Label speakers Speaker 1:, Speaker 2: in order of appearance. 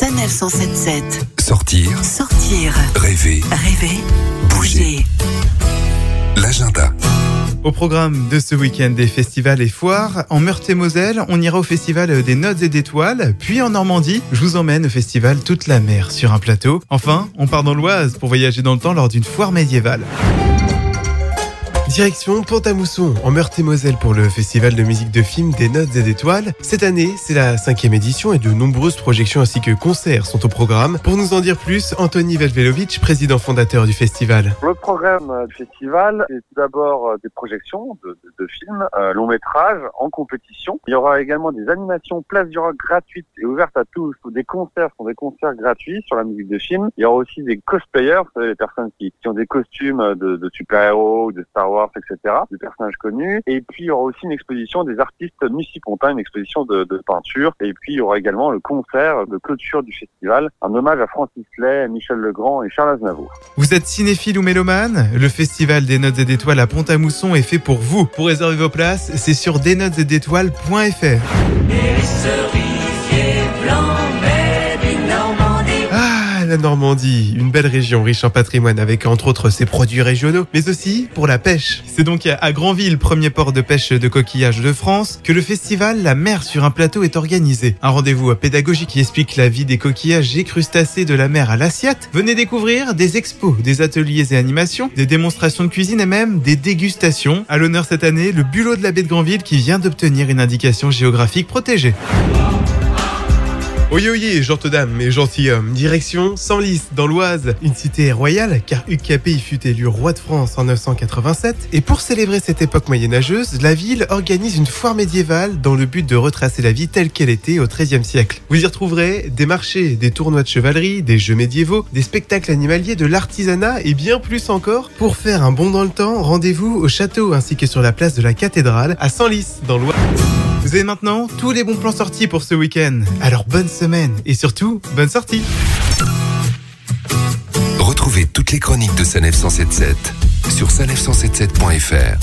Speaker 1: Sanef 177.
Speaker 2: Sortir,
Speaker 1: Sortir,
Speaker 2: rêver,
Speaker 1: rêver, bouger.
Speaker 2: l'agenda.
Speaker 3: Au programme de ce week-end des festivals et foires, en Meurthe-et-Moselle, on ira au festival des Notes et d'Étoiles, puis en Normandie, je vous emmène au festival Toute la mer sur un plateau. Enfin, on part dans l'Oise pour voyager dans le temps lors d'une foire médiévale. Direction Pont-à-Mousson, en Meurthe-et-Moselle pour le festival de musique de film des Notes et d'Étoiles. Cette année, c'est la cinquième édition et de nombreuses projections ainsi que concerts sont au programme. Pour nous en dire plus, Anthony Velvelovic, président fondateur du festival.
Speaker 4: Le programme euh, du festival, c'est tout d'abord euh, des projections de, films, euh, long métrage en compétition. Il y aura également des animations Place du Rock gratuites et ouvertes à tous. Des concerts sont des concerts gratuits sur la musique de film. Il y aura aussi des cosplayers, vous savez, les personnes qui, ont des costumes de, de super-héros, de Star Wars, etc., des personnages connus. Et puis il y aura aussi une exposition des artistes musicontins, une exposition de, de peinture. Et puis il y aura également le concert de clôture du festival, un hommage à Francis Lay, Michel Legrand et Charles Aznavour.
Speaker 3: Vous êtes cinéphile ou mélomane? Le festival des Notes et d'Étoiles à Pont-à-Mousson est fait pour vous. Pour réserver vos places, c'est sur desnotesetdétoiles.fr. la Normandie, une belle région riche en patrimoine avec entre autres ses produits régionaux, mais aussi pour la pêche. C'est donc à Granville, premier port de pêche de coquillages de France, que le festival La mer sur un plateau est organisé. Un rendez-vous pédagogique qui explique la vie des coquillages et crustacés de la mer à l'assiette. Venez découvrir des expos, des ateliers et animations, des démonstrations de cuisine et même des dégustations. À l'honneur cette année, le bulot de la baie de Granville qui vient d'obtenir une indication géographique protégée. Oye oye, gentilles et gentilshommes, direction Senlis, dans l'Oise, une cité royale, car Hugues Capet y fut élu roi de France en 987, et pour célébrer cette époque moyenâgeuse, la ville organise une foire médiévale dans le but de retracer la vie telle qu'elle était au XIIIe siècle. Vous y retrouverez des marchés, des tournois de chevalerie, des jeux médiévaux, des spectacles animaliers, de l'artisanat et bien plus encore. Pour faire un bond dans le temps, rendez-vous au château ainsi que sur la place de la cathédrale à Senlis, dans l'Oise. Vous avez maintenant tous les bons plans sortis pour ce week-end. Alors bonne semaine et surtout, bonne sortie
Speaker 2: Retrouvez toutes les chroniques de Sanef 177 sur sanef177.fr.